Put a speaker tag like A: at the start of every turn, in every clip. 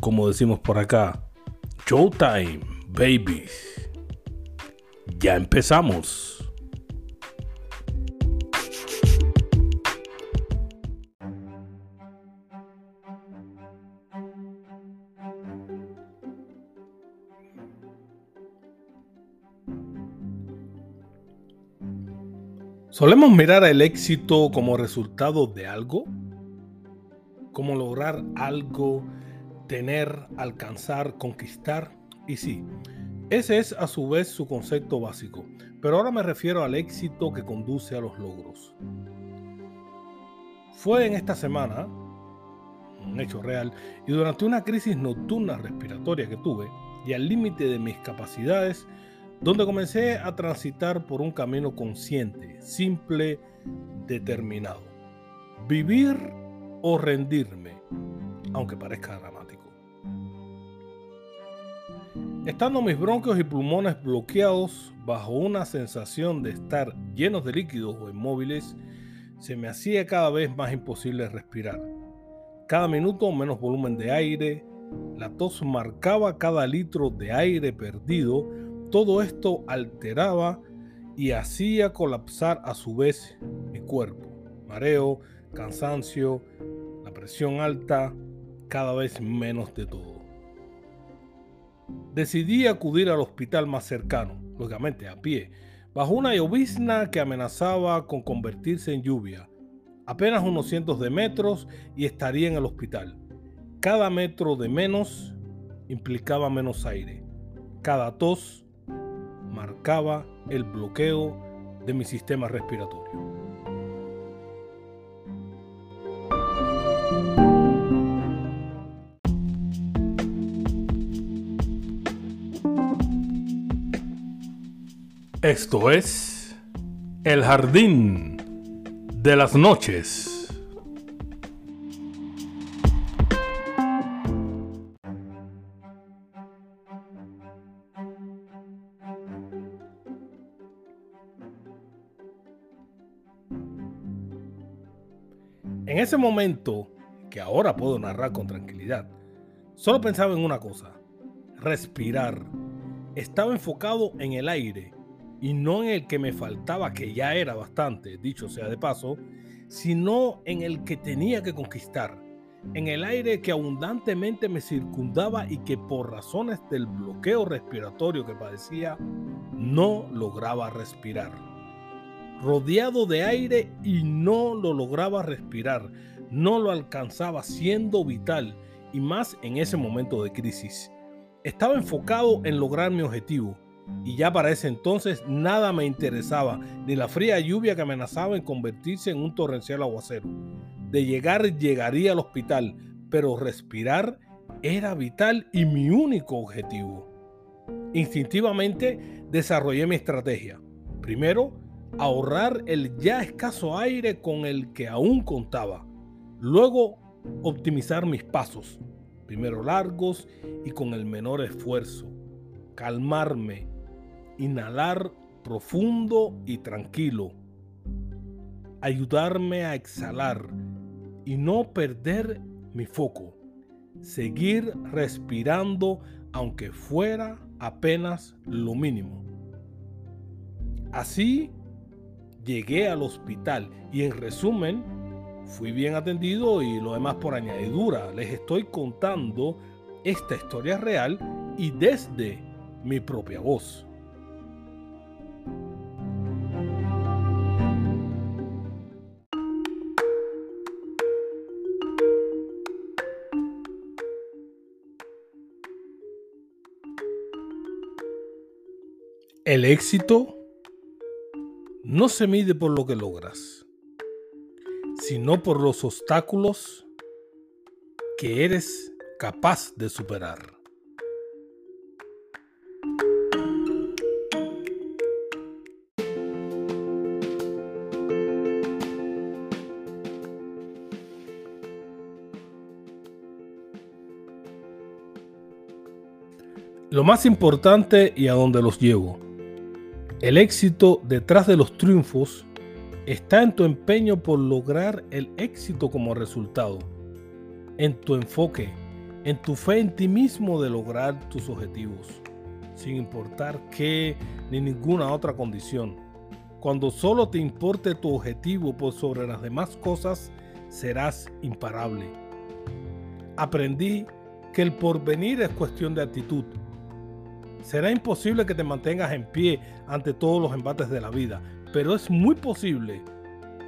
A: como decimos por acá, Showtime, babies. Ya empezamos. ¿Solemos mirar el éxito como resultado de algo? ¿Cómo lograr algo tener, alcanzar, conquistar. Y sí, ese es a su vez su concepto básico, pero ahora me refiero al éxito que conduce a los logros. Fue en esta semana, un hecho real, y durante una crisis nocturna respiratoria que tuve y al límite de mis capacidades, donde comencé a transitar por un camino consciente, simple, determinado. Vivir o rendirme, aunque parezca dramático. Estando mis bronquios y pulmones bloqueados bajo una sensación de estar llenos de líquidos o inmóviles, se me hacía cada vez más imposible respirar. Cada minuto menos volumen de aire, la tos marcaba cada litro de aire perdido, todo esto alteraba y hacía colapsar a su vez mi cuerpo. Mareo, cansancio, la presión alta, cada vez menos de todo. Decidí acudir al hospital más cercano, lógicamente a pie, bajo una llovizna que amenazaba con convertirse en lluvia. Apenas unos cientos de metros y estaría en el hospital. Cada metro de menos implicaba menos aire. Cada tos marcaba el bloqueo de mi sistema respiratorio. Esto es El Jardín de las Noches. En ese momento, que ahora puedo narrar con tranquilidad, solo pensaba en una cosa, respirar. Estaba enfocado en el aire y no en el que me faltaba, que ya era bastante, dicho sea de paso, sino en el que tenía que conquistar, en el aire que abundantemente me circundaba y que por razones del bloqueo respiratorio que padecía, no lograba respirar. Rodeado de aire y no lo lograba respirar, no lo alcanzaba siendo vital y más en ese momento de crisis. Estaba enfocado en lograr mi objetivo, y ya para ese entonces nada me interesaba, ni la fría lluvia que amenazaba en convertirse en un torrencial aguacero. De llegar llegaría al hospital, pero respirar era vital y mi único objetivo. Instintivamente desarrollé mi estrategia. Primero, ahorrar el ya escaso aire con el que aún contaba. Luego, optimizar mis pasos, primero largos y con el menor esfuerzo. Calmarme, inhalar profundo y tranquilo, ayudarme a exhalar y no perder mi foco, seguir respirando aunque fuera apenas lo mínimo. Así llegué al hospital y en resumen fui bien atendido y lo demás por añadidura. Les estoy contando esta historia real y desde mi propia voz. El éxito no se mide por lo que logras, sino por los obstáculos que eres capaz de superar. Lo más importante y a donde los llevo. El éxito detrás de los triunfos está en tu empeño por lograr el éxito como resultado, en tu enfoque, en tu fe en ti mismo de lograr tus objetivos, sin importar qué ni ninguna otra condición. Cuando solo te importe tu objetivo por sobre las demás cosas, serás imparable. Aprendí que el porvenir es cuestión de actitud Será imposible que te mantengas en pie ante todos los embates de la vida, pero es muy posible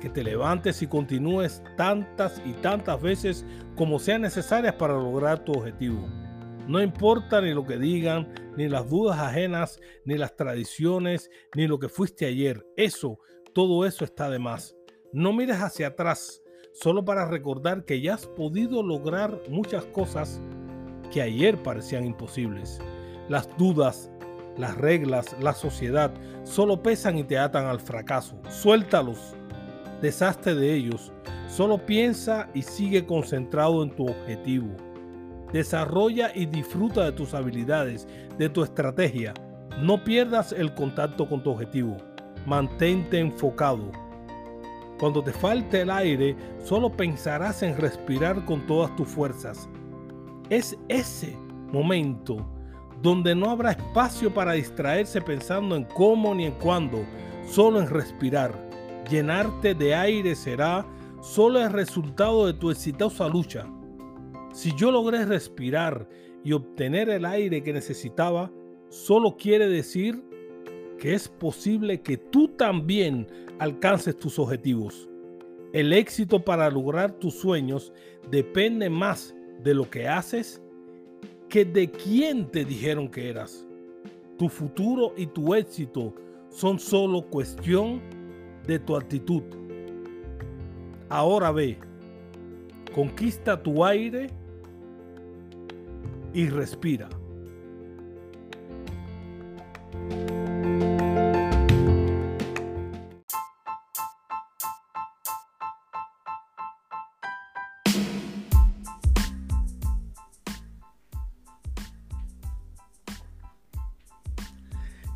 A: que te levantes y continúes tantas y tantas veces como sean necesarias para lograr tu objetivo. No importa ni lo que digan, ni las dudas ajenas, ni las tradiciones, ni lo que fuiste ayer. Eso, todo eso está de más. No mires hacia atrás, solo para recordar que ya has podido lograr muchas cosas que ayer parecían imposibles. Las dudas, las reglas, la sociedad solo pesan y te atan al fracaso. Suéltalos, deshazte de ellos. Solo piensa y sigue concentrado en tu objetivo. Desarrolla y disfruta de tus habilidades, de tu estrategia. No pierdas el contacto con tu objetivo. Mantente enfocado. Cuando te falte el aire, solo pensarás en respirar con todas tus fuerzas. Es ese momento donde no habrá espacio para distraerse pensando en cómo ni en cuándo, solo en respirar. Llenarte de aire será solo el resultado de tu exitosa lucha. Si yo logré respirar y obtener el aire que necesitaba, solo quiere decir que es posible que tú también alcances tus objetivos. El éxito para lograr tus sueños depende más de lo que haces que de quién te dijeron que eras. Tu futuro y tu éxito son solo cuestión de tu actitud. Ahora ve, conquista tu aire y respira.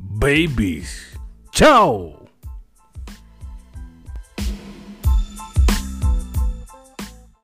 A: babies. Chao.